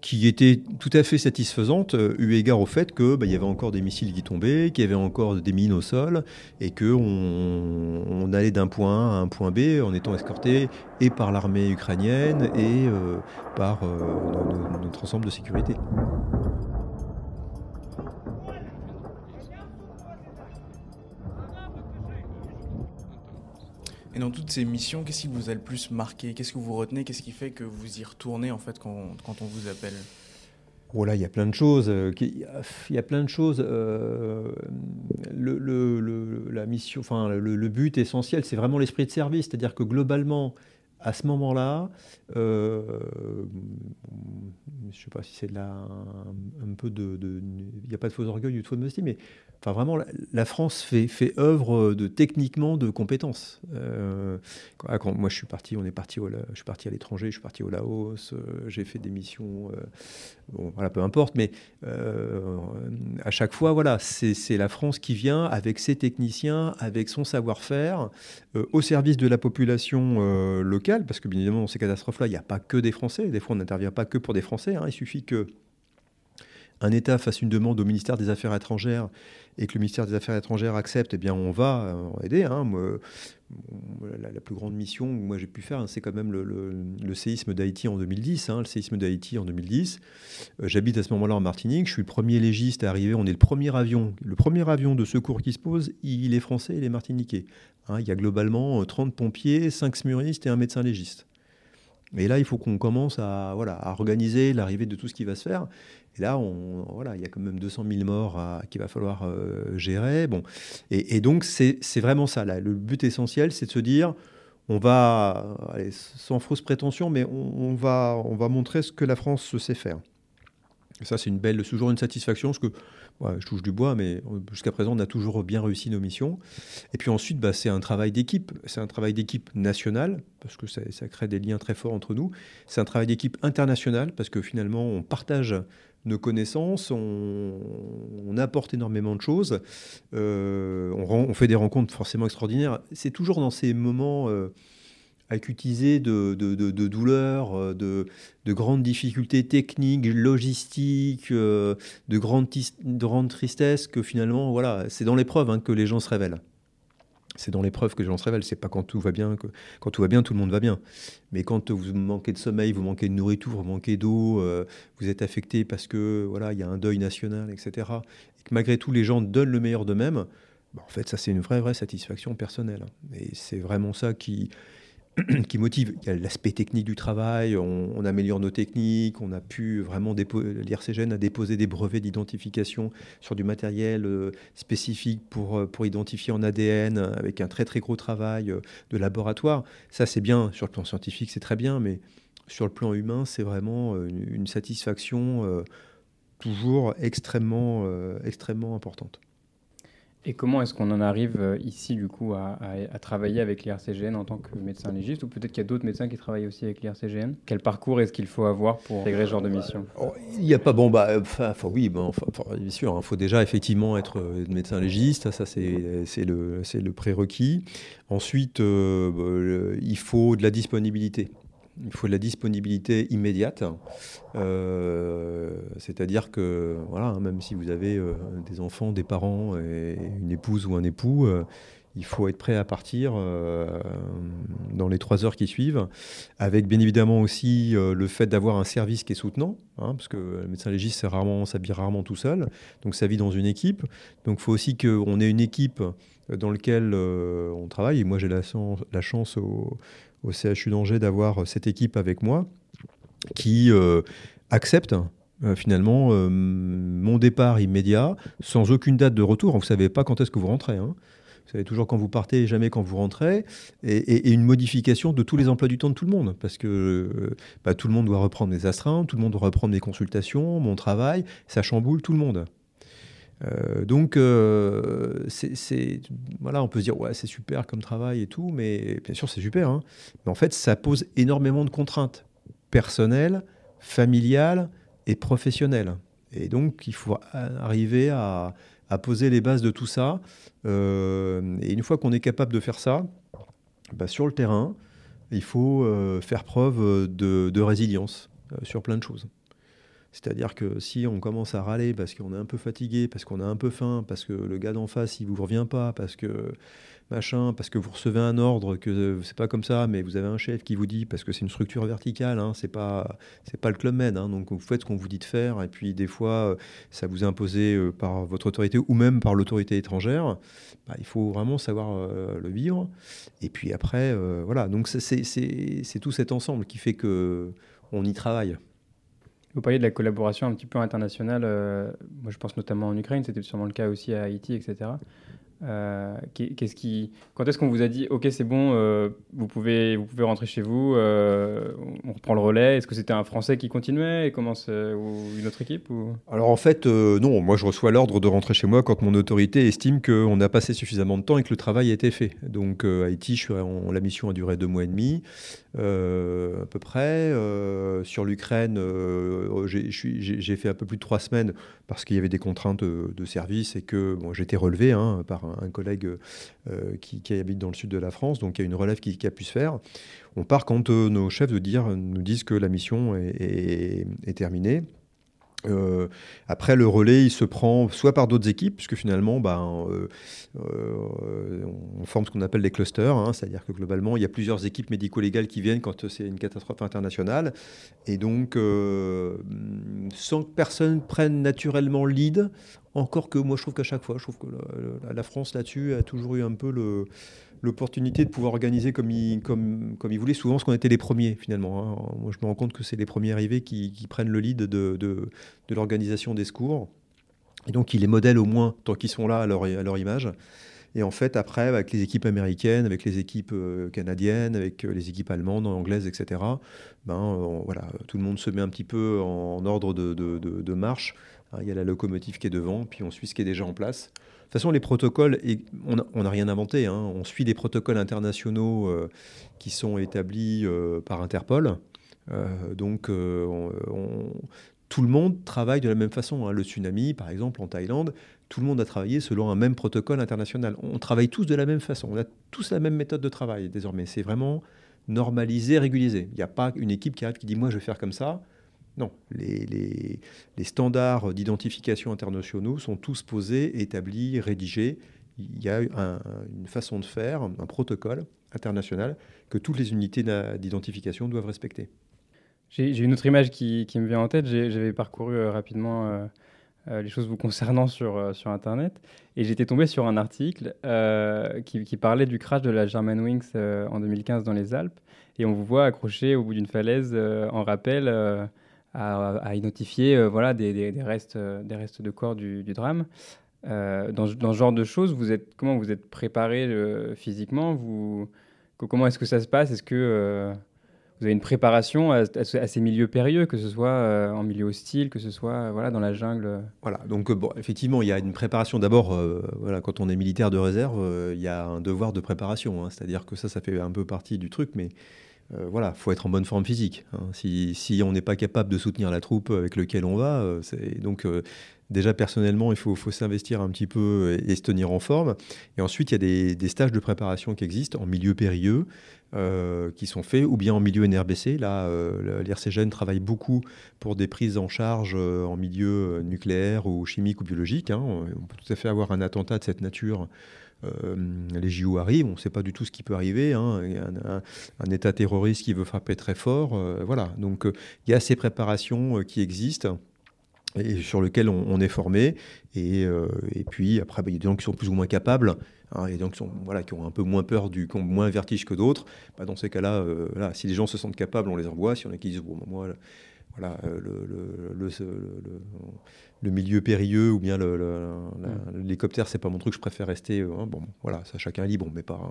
qui était tout à fait satisfaisante euh, eu égard au fait qu'il bah, y avait encore des missiles qui tombaient, qu'il y avait encore des mines au sol et qu'on on allait d'un point A à un point B en étant escorté et par l'armée ukrainienne et euh, par euh, notre ensemble de sécurité. Et dans toutes ces missions, qu'est-ce qui vous a le plus marqué? Qu'est-ce que vous retenez? Qu'est-ce qui fait que vous y retournez en fait quand, quand on vous appelle? Oh là, il y a plein de choses. Il y a plein de choses. le, la mission, enfin, le, but essentiel, c'est vraiment l'esprit de service. C'est-à-dire que globalement, à ce moment-là, euh, je ne sais pas si c'est là un, peu de... Il n'y a pas de faux orgueil ou de faux modestie, mais Enfin, vraiment, la, France fait, œuvre de techniquement de compétences. Euh, moi, je suis parti, on est parti, je suis parti à l'étranger, je suis parti au Laos, euh, j'ai fait des missions, voilà, peu importe, mais à chaque fois, voilà, c'est la France qui vient avec ses techniciens, avec son savoir-faire, au service de la population locale, parce que bien évidemment, dans ces catastrophes-là, il n'y a pas que des Français. Des fois, on n'intervient pas que pour des Français. Hein. il suffit que un État fasse une demande au ministère des Affaires étrangères et que le ministère des Affaires étrangères accepte, eh bien on va euh, aider. Hein. La, plus grande mission que moi j'ai pu faire, hein, c'est quand même le, séisme d'Haïti en 2010. Hein. le séisme d'Haïti en 2010. Euh, j'habite à ce moment-là en Martinique. Je suis le premier légiste à arriver. On est le premier avion. Le premier avion de secours qui se pose, il est français, il est martiniquais. il y a globalement 30 euh, pompiers, 5 smuristes et un médecin légiste. Et là, il faut qu'on commence à, voilà, à organiser l'arrivée de tout ce qui va se faire. Et là, on, voilà, il y a quand même 200 000 morts qu'il va falloir euh, gérer. Bon. Et, donc, c'est vraiment ça. Là. Le but essentiel, c'est de se dire, on va, sans fausse prétention, mais on, va, on va montrer ce que la France sait faire. Ça, c'est une belle, toujours une satisfaction, parce que je touche du bois, mais jusqu'à présent, on a toujours bien réussi nos missions. Et puis ensuite, bah, c'est un travail d'équipe. C'est un travail d'équipe national, parce que ça, crée des liens très forts entre nous. C'est un travail d'équipe international, parce que finalement, on partage nos connaissances, on, apporte énormément de choses, euh, on, fait des rencontres forcément extraordinaires. C'est toujours dans ces moments euh, acutisés de, de, de, douleur, euh, de, grandes difficultés techniques, logistiques, de grandes, de tristesses que finalement, voilà, c'est dans l'épreuve hein, que les gens se révèlent c'est dans l'épreuve que les gens se révèlent. C'est pas quand tout va bien que quand tout va bien, tout le monde va bien. Mais quand vous manquez de sommeil, vous manquez de nourriture, vous manquez d'eau, euh, vous êtes affecté parce que voilà, il y a un deuil national, etc. Et que malgré tout, les gens donnent le meilleur d'eux-mêmes. Bah, en fait, ça c'est une vraie vraie satisfaction personnelle. Et c'est vraiment ça qui qui motive. Il y a l'aspect technique du travail, on, améliore nos techniques, on a pu vraiment l'IRCGN a déposé des brevets d'identification sur du matériel euh, spécifique pour, euh, pour identifier en ADN avec un très très gros travail euh, de laboratoire. Ça c'est bien, sur le plan scientifique c'est très bien, mais sur le plan humain c'est vraiment une, satisfaction toujours extrêmement, extrêmement importante. Et comment est-ce qu'on en arrive euh, ici, du coup, à, travailler avec l'IRCGN en tant que médecin légiste? Ou peut-être qu'il y a d'autres médecins qui travaillent aussi avec l'IRCGN? Quel parcours est-ce qu'il faut avoir pour intégrer ce genre de mission? Oh, Il n'y a pas, bon, bah, enfin, oui, bon, bien sûr, il hein, faut déjà effectivement être euh, médecin légiste, ça c'est le, le prérequis. Ensuite, euh, il faut de la disponibilité. Il faut de la disponibilité immédiate. Euh, c'est-à-dire que, voilà, hein, même si vous avez euh, des enfants, des parents et une épouse ou un époux, euh, il faut être prêt à partir dans les trois heures qui suivent, avec bien évidemment aussi le fait d'avoir un service qui est soutenant, hein, parce que le médecin légiste s'habille rarement tout seul, donc ça vit dans une équipe. Donc il faut aussi qu'on ait une équipe dans laquelle on travaille. Et moi j'ai la, chance au CHU d'Angers d'avoir euh, cette équipe avec moi qui euh, accepte euh, finalement mon départ immédiat sans aucune date de retour. Vous ne savez pas quand est-ce que vous rentrez. Hein. Vous savez toujours quand vous partez et jamais quand vous rentrez. Et, une modification de tous les emplois du temps de tout le monde. Parce que bah, tout le monde doit reprendre les astreintes, tout le monde doit reprendre les consultations, mon travail. Ça chamboule tout le monde. Euh, donc, euh, voilà, on peut se dire, ouais, c'est super comme travail et tout, mais bien sûr, c'est super. Hein. Mais en fait, ça pose énormément de contraintes personnelles, familiales et professionnelles. Et donc, il faut arriver à, poser les bases de tout ça. Euh, et une fois qu'on est capable de faire ça, bah, sur le terrain, il faut faire preuve de résilience sur plein de choses. C'est-à-dire que si on commence à râler parce qu'on est un peu fatigué, parce qu'on a un peu faim, parce que le gars d'en face il vous revient pas, parce que machin, parce que vous recevez un ordre que c'est pas comme ça, mais vous avez un chef qui vous dit parce que c'est une structure verticale, hein, c'est pas c'est pas le club med, hein, donc vous faites ce qu'on vous dit de faire et puis des fois ça vous est imposé euh, par votre autorité ou même par l'autorité étrangère, bah, il faut vraiment savoir euh, le vivre. Et puis après euh, voilà. Donc c'est tout cet ensemble qui fait que on y travaille. Vous parliez de la collaboration un petit peu internationale. moi, je pense notamment en Ukraine, c'était sûrement le cas aussi à Haïti, etc. Euh, qu'est-ce qui, quand est-ce qu'on vous a dit, ok, c'est bon, euh, vous pouvez, vous pouvez rentrer chez vous, euh, on reprend le relais Est-ce que c'était un Français qui continuait et commence ou une autre équipe ou... Alors en fait, non. Moi, je reçois l'ordre de rentrer chez moi quand mon autorité estime qu'on a passé suffisamment de temps et que le travail a été fait. Donc Haïti, suis en, la mission a duré deux mois et demi. à peu près. sur l'Ukraine, j'ai fait un peu plus de trois semaines parce qu'il y avait des contraintes de, service et que j'étais relevé hein, par collègue euh, qui, habite dans le sud de la France, donc il y a une relève qui, a pu se faire. On part quand euh, nos chefs nous disent que la mission est terminée. Euh, après, le relais, il se prend soit par d'autres équipes, puisque finalement, ben, euh, euh, on forme ce qu'on appelle des clusters, hein, c'est-à-dire que globalement, il y a plusieurs équipes médico-légales qui viennent quand c'est une catastrophe internationale. Et donc, sans que personne prenne naturellement le lead, encore que moi, je trouve qu'à chaque fois, je trouve que la France là-dessus a toujours eu un peu le l'opportunité de pouvoir organiser comme ils, comme voulaient, souvent parce qu'on était les premiers finalement. Hein. Moi je me rends compte que c'est les premiers arrivés qui, prennent le lead de, l'organisation des secours. Et donc ils les modèlent au moins tant qu'ils sont là à leur, image. Et en fait, après, avec les équipes américaines, avec les équipes euh, canadiennes, avec euh, les équipes allemandes, anglaises, etc., ben, voilà, tout le monde se met un petit peu en, ordre de, de, de marche. Hein, il y a la locomotive qui est devant, puis on suit ce qui est déjà en place. De toute façon, les protocoles, on n'a rien inventé. Hein. On suit des protocoles internationaux euh, qui sont établis euh, par Interpol. Euh, donc, tout le monde travaille de la même façon. Hein. Le tsunami, par exemple, en Thaïlande, tout le monde a travaillé selon un même protocole international. On travaille tous de la même façon. On a tous la même méthode de travail désormais. C'est vraiment normalisé, régulisé. Il n'y a pas une équipe qui arrive qui dit moi je vais faire comme ça. Non, les, standards d'identification internationaux sont tous posés, établis, rédigés. Il y a une façon de faire, un protocole international que toutes les unités d'identification doivent respecter. J'ai une autre image qui, me vient en tête. J'avais parcouru euh, rapidement euh, euh, les choses vous concernant sur, sur Internet et j'étais tombé sur un article qui, qui, parlait du crash de la Germanwings en 2015 dans les Alpes. Et on vous voit accroché au bout d'une falaise en rappel à, identifier euh, voilà, des, restes, euh, des restes de corps du, drame. Euh, dans, dans, ce genre de choses, vous êtes, comment vous êtes préparé physiquement? Vous, Comment est-ce que ça se passe? Est-ce que vous avez une préparation à, ces milieux périlleux, que ce soit en milieu hostile, que ce soit voilà, dans la jungle? Voilà, donc bon, effectivement, il y a une préparation. D'abord, voilà, quand on est militaire de réserve, il y a un devoir de préparation. Hein. C'est-à-dire que ça, ça fait un peu partie du truc, mais euh, voilà, faut être en bonne forme physique. Hein. Si, on n'est pas capable de soutenir la troupe avec laquelle on va, euh, donc euh, déjà personnellement, il faut, s'investir un petit peu et, se tenir en forme. Et ensuite, il y a des, stages de préparation qui existent en milieu périlleux, qui sont faits, ou bien en milieu NRBC. Là, l'IRCGN travaille beaucoup pour des prises en charge en milieu nucléaire ou chimique ou biologique. Hein. On peut tout à fait avoir un attentat de cette nature euh, les JO arrivent, on ne sait pas du tout ce qui peut arriver. Hein. un, État terroriste qui veut frapper très fort. Euh, voilà. Donc euh, il y a ces préparations qui existent et sur lesquelles on, est formé. Et, puis après, bah, il y a des gens qui sont plus ou moins capables. Hein, il qui, voilà, qui ont un peu moins peur, du, qui ont moins vertige que d'autres. Bah, dans ces cas-là, si les gens se sentent capables, on les envoie. Si on a qui disent, bon, moi, voilà, le, le, le milieu périlleux ou bien mm. l'hélicoptère, c'est pas mon truc, je préfère rester. Euh, hein, bon, voilà, ça chacun est libre, mais pas.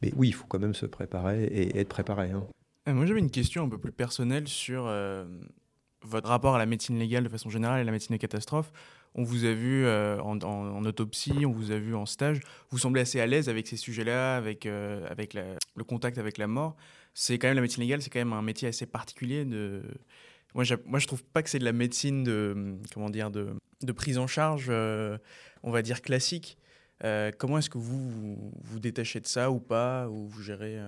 Mais oui, il faut quand même se préparer et être préparé. Hein. Euh, moi, j'avais une question un peu plus personnelle sur euh, votre rapport à la médecine légale de façon générale et la médecine des catastrophes. On vous a vu en, autopsie, on vous a vu en stage. Vous semblez assez à l'aise avec ces sujets-là, avec, avec le contact avec la mort. C'est quand même la médecine légale, c'est quand même un métier assez particulier de moi, moi, je trouve pas que c'est de la médecine de, comment dire, de, prise en charge, euh, on va dire classique. Euh, comment est-ce que vous, vous, détachez de ça ou pas ou vous gérez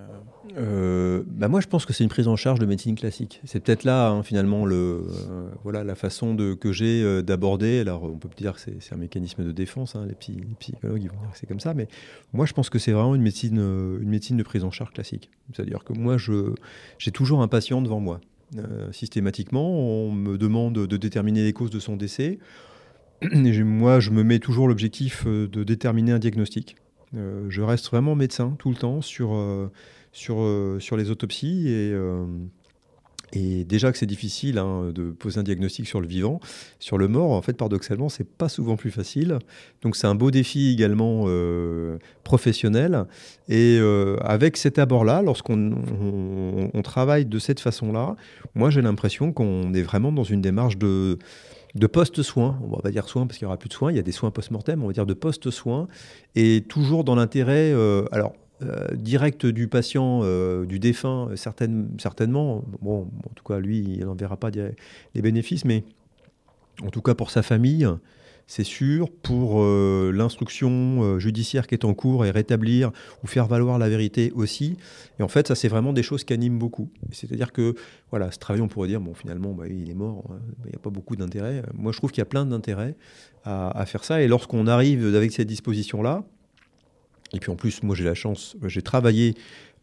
euh? bah Moi, je pense que c'est une prise en charge de médecine classique. C'est peut-être là, hein, finalement, le, voilà, la façon de, que j'ai d'aborder. Alors, on peut dire que c'est un mécanisme de défense. Hein, les, psychologues vont dire que c'est comme ça. Mais moi, je pense que c'est vraiment une médecine, une médecine de prise en charge classique. C'est-à-dire que moi, j'ai toujours un patient devant moi. Euh, systématiquement. On me demande de déterminer les causes de son décès. Et moi, je me mets toujours l'objectif euh, de déterminer un diagnostic. Euh, je reste vraiment médecin tout le temps sur, sur, sur les autopsies et, Et déjà que c'est difficile hein, de poser un diagnostic sur le vivant, sur le mort, en fait, paradoxalement, c'est pas souvent plus facile. Donc c'est un beau défi également euh, professionnel. Et euh, avec cet abord-là, lorsqu'on on, travaille de cette façon-là, moi j'ai l'impression qu'on est vraiment dans une démarche de de post-soins, on va pas dire soins parce qu'il n'y aura plus de soins, il y a des soins post-mortem, on va dire de post-soins, et toujours dans l'intérêt, euh, alors euh, direct du patient, euh, du défunt, certainement. Bon, en tout cas, lui, il n'en verra pas les bénéfices, mais en tout cas pour sa famille, c'est sûr. Pour euh, l'instruction judiciaire qui est en cours et rétablir ou faire valoir la vérité aussi. Et en fait, ça, c'est vraiment des choses qui animent beaucoup. C'est-à-dire que, voilà, ce travail, on pourrait dire, bon, finalement, bah, il est mort, hein, il n'y a pas beaucoup d'intérêt. Moi, je trouve qu'il y a plein d'intérêt à, à, faire ça. Et lorsqu'on arrive avec cette disposition-là, et puis en plus, moi j'ai la chance, j'ai travaillé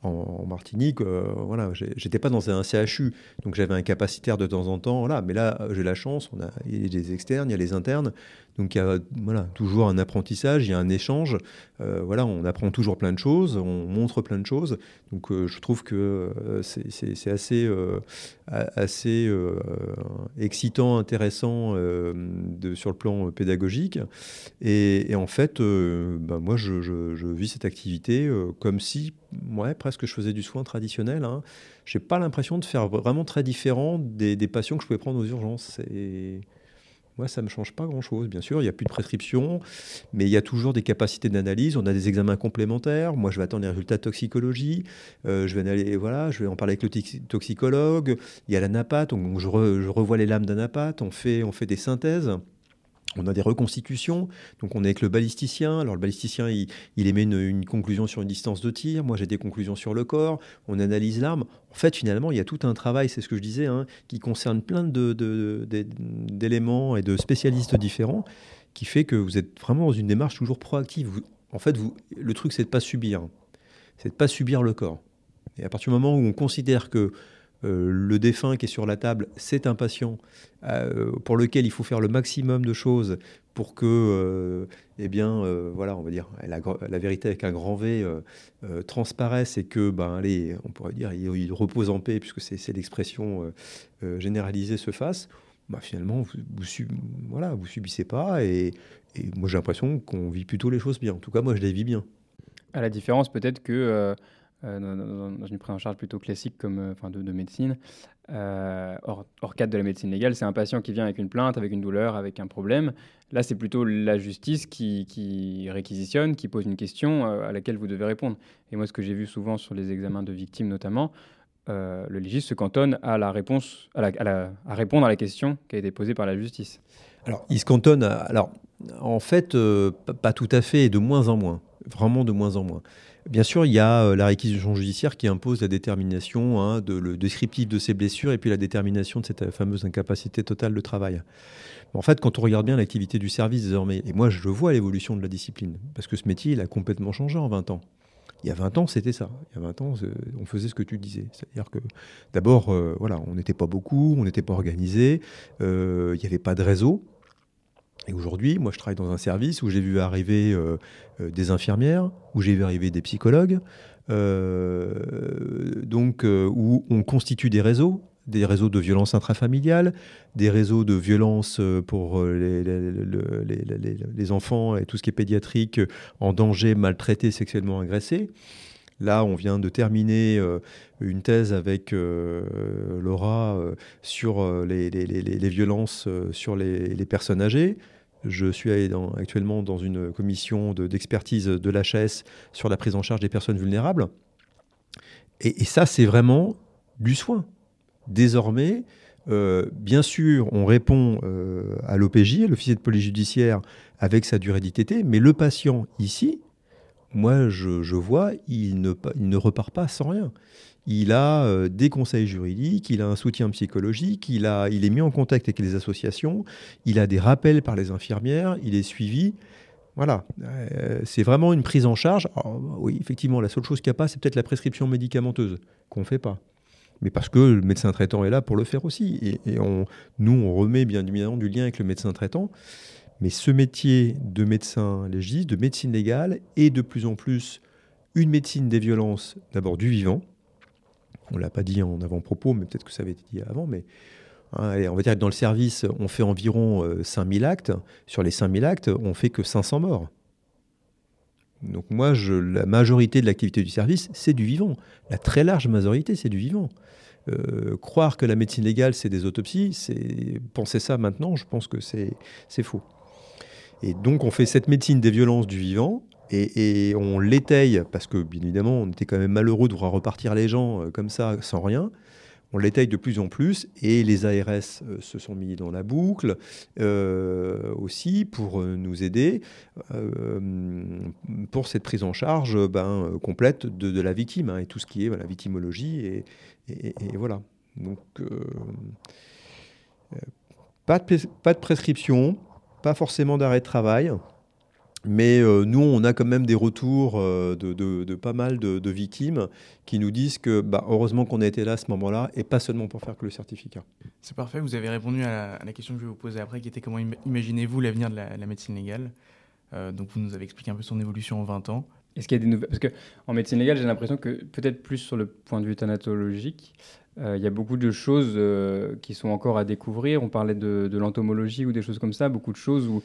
en, Martinique, euh, voilà, j'étais pas dans un CHU, donc j'avais un capacitaire de temps en temps, mais là j'ai la chance, on a, il y a des externes, il y a les internes, donc il y a voilà, toujours un apprentissage, il y a un échange. Euh, voilà, on apprend toujours plein de choses, on montre plein de choses. Donc euh, je trouve que euh, c'est assez, excitant, intéressant sur le plan pédagogique. Et, en fait, bah, moi, je, vis cette activité comme si, ouais, presque je faisais du soin traditionnel. Hein. Je n'ai pas l'impression de faire vraiment très différent des, des, patients que je pouvais prendre aux urgences. Moi, ça ne me change pas grand-chose. Bien sûr, il n'y a plus de prescription, mais il y a toujours des capacités d'analyse. On a des examens complémentaires. Moi, je vais attendre les résultats de toxicologie. Euh, je vais aller, voilà, je vais en parler avec le toxicologue. Il y a la napate, donc je, je revois les lames d'un On fait, on fait des synthèses. On a des reconstitutions, donc on est avec le balisticien. Alors le balisticien, il, émet une, conclusion sur une distance de tir. Moi, j'ai des conclusions sur le corps. On analyse l'arme. En fait, finalement, il y a tout un travail, c'est ce que je disais, hein, qui concerne plein d'éléments et de spécialistes différents, qui fait que vous êtes vraiment dans une démarche toujours proactive. en fait, vous, le truc, c'est de pas subir. C'est de pas subir le corps. Et à partir du moment où on considère que euh, le défunt qui est sur la table, c'est un patient euh, pour lequel il faut faire le maximum de choses pour que, euh, eh bien, voilà, on va dire, la, vérité avec un grand V transparaisse et que, ben, allez, on pourrait dire, il, repose en paix, puisque c'est l'expression généralisée, se fasse. Bah, finalement, vous, vous, voilà, vous subissez pas. Et, et moi, j'ai l'impression qu'on vit plutôt les choses bien. En tout cas, moi, je les vis bien. À la différence, peut-être que euh, dans, une prise en charge plutôt classique comme, euh, enfin, de, médecine. Euh, hors, cadre de la médecine légale, c'est un patient qui vient avec une plainte, avec une douleur, avec un problème. Là, c'est plutôt la justice qui, réquisitionne, qui pose une question à laquelle vous devez répondre. Et moi, ce que j'ai vu souvent sur les examens de victimes notamment, le légiste se cantonne à la réponse, à, à, répondre à la question qui a été posée par la justice. Alors, il se cantonne. alors, en fait, pas tout à fait, et de moins en moins, vraiment de moins en moins. Bien sûr, il y a euh, la réquisition judiciaire qui impose la détermination, hein, de, le descriptif de ces blessures et puis la détermination de cette fameuse incapacité totale de travail. En fait, quand on regarde bien l'activité du service désormais, et moi je vois l'évolution de la discipline, parce que ce métier, il a complètement changé en 20 ans. Il y a 20 ans, c'était ça. Il y a 20 ans, on faisait ce que tu disais. C'est-à-dire que d'abord, euh, voilà, on n'était pas beaucoup, on n'était pas organisé, euh, il n'y avait pas de réseau. Et aujourd'hui, moi, je travaille dans un service où j'ai vu arriver euh, euh, des infirmières, où j'ai vu arriver des psychologues, euh, donc où on constitue des réseaux, des réseaux de violence intrafamiliale, des réseaux de violence pour les, les, enfants et tout ce qui est pédiatrique en danger, maltraités, sexuellement agressés. Là, on vient de terminer une thèse avec Laura sur les, violences sur les, personnes âgées. Je suis actuellement dans une commission d'expertise de, l'HS sur la prise en charge des personnes vulnérables. Et, ça, c'est vraiment du soin. Désormais, euh, bien sûr, on répond euh, à l'OPJ, l'officier de police judiciaire, avec sa durée d'ITT, mais le patient ici, moi, je, vois, il ne, repart pas sans rien il a euh, des conseils juridiques, il a un soutien psychologique, il, est mis en contact avec les associations, il a des rappels par les infirmières, il est suivi. Voilà, euh, c'est vraiment une prise en charge. oui, effectivement, la seule chose qu'il n'y a pas, c'est peut-être la prescription médicamenteuse qu'on ne fait pas. Mais parce que le médecin traitant est là pour le faire aussi. Et, on, nous, on remet bien évidemment du lien avec le médecin traitant. Mais ce métier de médecin légiste, de médecine légale, est de plus en plus une médecine des violences, d'abord du vivant, On ne l'a pas dit en avant-propos, mais peut-être que ça avait été dit avant. Mais hein, on va dire que dans le service, on fait environ 5000 actes. Sur les 5000 actes, on fait que 500 morts. Donc moi, la majorité de l'activité du service, c'est du vivant. La très large majorité, c'est du vivant. Euh, croire que la médecine légale, c'est des autopsies, c'est penser ça maintenant, je pense que c'est faux. Et donc on fait cette médecine des violences du vivant, et, on l'étaye, parce que bien évidemment, on était quand même malheureux de voir repartir les gens euh, comme ça, sans rien on l'étaye de plus en plus et les ARS euh, se sont mis dans la boucle euh, aussi pour nous aider pour cette prise en charge ben, complète de, la victime hein, et tout ce qui est la victimologie et, voilà. Donc pas de prescription, pas forcément d'arrêt de travail. Mais euh, nous, on a quand même des retours euh, de, pas mal de, victimes qui nous disent que bah, heureusement qu'on a été là à ce moment-là et pas seulement pour faire que le certificat. C'est parfait, vous avez répondu à la, question que je vais vous poser après qui était comment imaginez-vous l'avenir de la, médecine légale? Euh, Donc vous nous avez expliqué un peu son évolution en 20 ans. Est-ce qu'il y a des nouvelles? Parce qu'en médecine légale, j'ai l'impression que peut-être plus sur le point de vue thanatologique, il y a beaucoup de choses qui sont encore à découvrir. On parlait de, l'entomologie ou des choses comme ça, beaucoup de choses où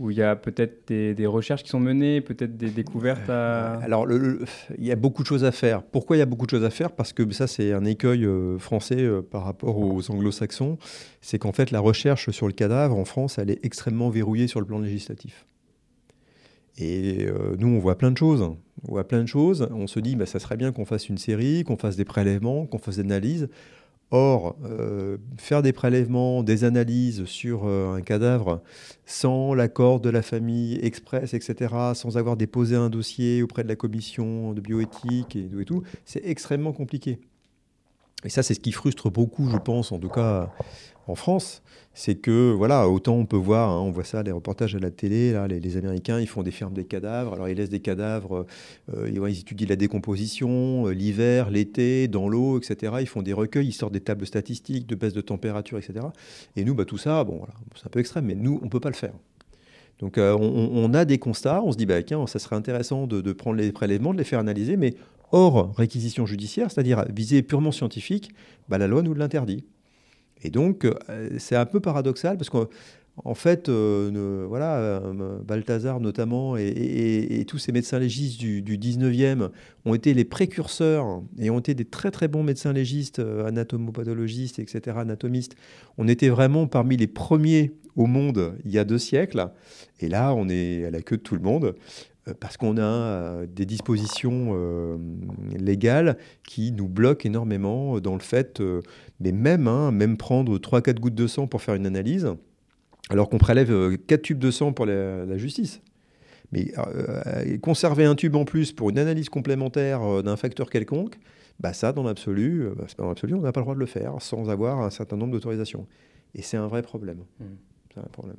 où il y a peut-être des, recherches qui sont menées, peut-être des découvertes à... Alors, il y a beaucoup de choses à faire. Pourquoi il y a beaucoup de choses à faire? Parce que ça, c'est un écueil euh, français euh, par rapport aux anglo-saxons. C'est qu'en fait, la recherche sur le cadavre en France, elle est extrêmement verrouillée sur le plan législatif. Et euh, nous, on voit plein de choses. On voit plein de choses. On se dit, bah, ça serait bien qu'on fasse une série, qu'on fasse des prélèvements, qu'on fasse des analyses. Or, euh, faire des prélèvements, des analyses sur euh, un cadavre sans l'accord de la famille express, etc., sans avoir déposé un dossier auprès de la commission de bioéthique et, et tout, c'est extrêmement compliqué. Et ça, c'est ce qui frustre beaucoup, je pense, en tout cas en France, c'est que voilà, autant on peut voir, hein, on voit ça, les reportages à la télé, là, les, Américains, ils font des fermes des cadavres, alors ils laissent des cadavres, euh, ils étudient la décomposition, euh, l'hiver, l'été, dans l'eau, etc. Ils font des recueils, ils sortent des tables statistiques de baisse de température, etc. Et nous, bah, tout ça, bon, voilà, c'est un peu extrême, mais nous, on ne peut pas le faire. Donc euh, on, a des constats, on se dit, bah, tiens, ça serait intéressant de, prendre les prélèvements, de les faire analyser, mais hors réquisition judiciaire, c'est-à-dire visée purement scientifique, bah, la loi nous l'interdit. Et donc, euh, c'est un peu paradoxal parce qu'en fait, euh, voilà, euh, Balthazar notamment et, tous ces médecins légistes du, 19e ont été les précurseurs et ont été des très très bons médecins légistes, anatomopathologistes, etc., anatomistes. On était vraiment parmi les premiers au monde il y a deux siècles. Et là, on est à la queue de tout le monde. Euh, parce qu'on a euh, des dispositions euh, légales qui nous bloquent énormément dans le fait, mais même, hein, même prendre 3-4 gouttes de sang pour faire une analyse, alors qu'on prélève 4 tubes de sang pour la, justice. Mais conserver un tube en plus pour une analyse complémentaire d'un facteur quelconque, bah ça, dans l'absolu, bah, dans l'absolu, on n'a pas le droit de le faire sans avoir un certain nombre d'autorisations. Et c'est un vrai problème. Mmh. C'est un problème.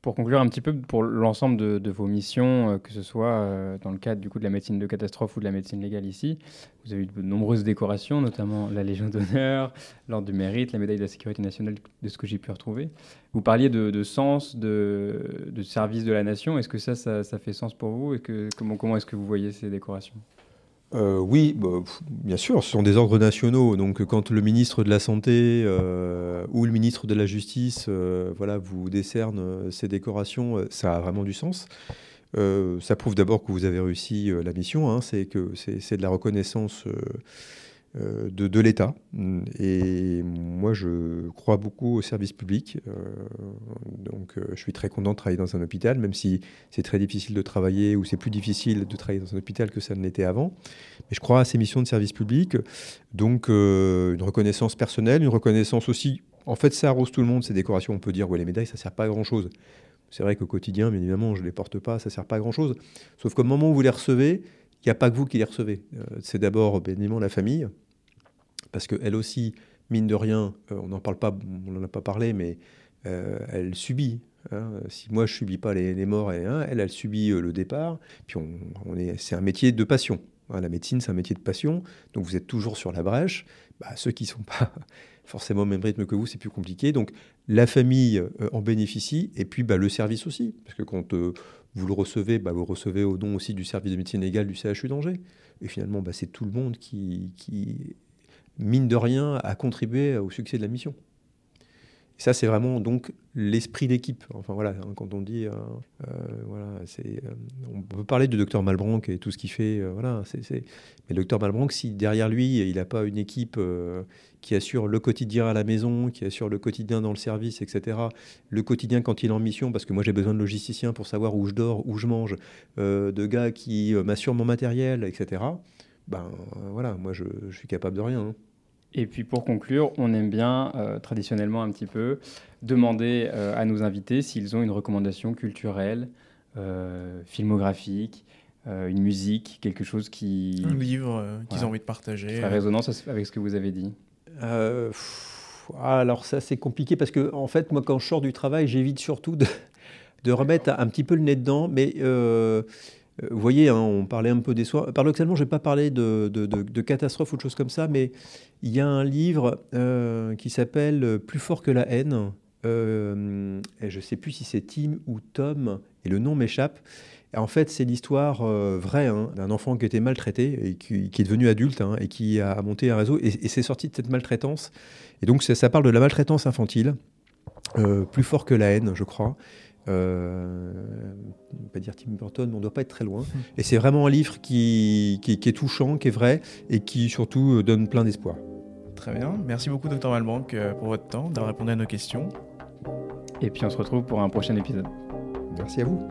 Pour conclure un petit peu pour l'ensemble de, vos missions, euh, que ce soit euh, dans le cadre du coup de la médecine de catastrophe ou de la médecine légale ici, vous avez eu de nombreuses décorations, notamment la Légion d'honneur, l'Ordre du mérite, la médaille de la sécurité nationale, de ce que j'ai pu retrouver. Vous parliez de, sens, de, service de la nation. Est-ce que ça, ça, fait sens pour vous? Et que, comment, comment est-ce que vous voyez ces décorations? Euh, oui, bah, bien sûr, ce sont des ordres nationaux. Donc, quand le ministre de la Santé euh, ou le ministre de la Justice euh, voilà, vous décerne ces décorations, ça a vraiment du sens. ça prouve d'abord que vous avez réussi la mission, hein, c'est que c'est de la reconnaissance euh, de, l'État. Et moi, je crois beaucoup au service public. Euh, donc, euh, je suis très content de travailler dans un hôpital, même si c'est très difficile de travailler ou c'est plus difficile de travailler dans un hôpital que ça ne l'était avant. Mais je crois à ces missions de service public. Donc, une reconnaissance personnelle, une reconnaissance aussi. En fait, ça arrose tout le monde, ces décorations. On peut dire, ouais, les médailles, ça ne sert pas à grand-chose. C'est vrai qu'au quotidien, bien évidemment, je ne les porte pas, ça ne sert pas à grand-chose. Sauf qu'au moment où vous les recevez, il n'y a pas que vous qui les recevez. Euh, c'est d'abord bénémolement la famille, parce qu'elle aussi, mine de rien, euh, on n'en parle pas, on n'en a pas parlé, mais euh, elle subit. Hein. Si moi je subis pas les, morts, et, elle, elle subit le départ. Puis on, est, c'est un métier de passion. Hein. la médecine, c'est un métier de passion. Donc vous êtes toujours sur la brèche. Bah, ceux qui sont pas forcément au même rythme que vous, c'est plus compliqué. Donc la famille en bénéficie, et puis bah, le service aussi. Parce que quand vous le recevez, bah, vous recevez au nom aussi du service de médecine légale du CHU d'Angers. Et finalement, bah, c'est tout le monde qui, mine de rien, a contribué au succès de la mission. Et ça, c'est vraiment donc l'esprit d'équipe. Enfin voilà, hein, quand on dit, euh, euh, voilà, euh, on peut parler du docteur Malbranc et tout ce qu'il fait, voilà, mais le docteur Malbranc, si derrière lui, il n'a pas une équipe qui assure le quotidien à la maison, qui assure le quotidien dans le service, etc., le quotidien quand il est en mission, parce que moi j'ai besoin de logisticiens pour savoir où je dors, où je mange, de gars qui m'assurent mon matériel, etc. Ben voilà, moi je, je suis capable de rien. Hein. Et puis pour conclure, on aime bien euh, traditionnellement un petit peu demander euh, à nos invités s'ils ont une recommandation culturelle, euh, filmographique, une musique, quelque chose qui... Un livre qu'ils ont envie de partager. Fait résonance avec ce que vous avez dit. alors ça c'est compliqué parce que en fait moi quand je sors du travail j'évite surtout de, de, remettre un petit peu le nez dedans, mais euh, vous voyez, hein, on parlait un peu des soins. Paradoxalement, je n'ai pas parlé de, de, catastrophe ou de choses comme ça, mais il y a un livre euh, qui s'appelle Plus fort que la haine. Euh, et je ne sais plus si c'est Tim ou Tom, et le nom m'échappe. En fait, c'est l'histoire vraie hein, d'un enfant qui était maltraité et qui, est devenu adulte hein, et qui a monté un réseau. Et, c'est sorti de cette maltraitance. Et donc, ça, parle de la maltraitance infantile, plus fort que la haine, je crois. Euh, on pas dire Tim Burton, mais on ne doit pas être très loin. Et c'est vraiment un livre qui, qui, est touchant, qui est vrai et qui surtout euh, donne plein d'espoir. Très bien. Merci beaucoup, Dr Malbank, euh, pour votre temps, d'avoir répondu à nos questions. Et puis on se retrouve pour un prochain épisode. Merci à vous.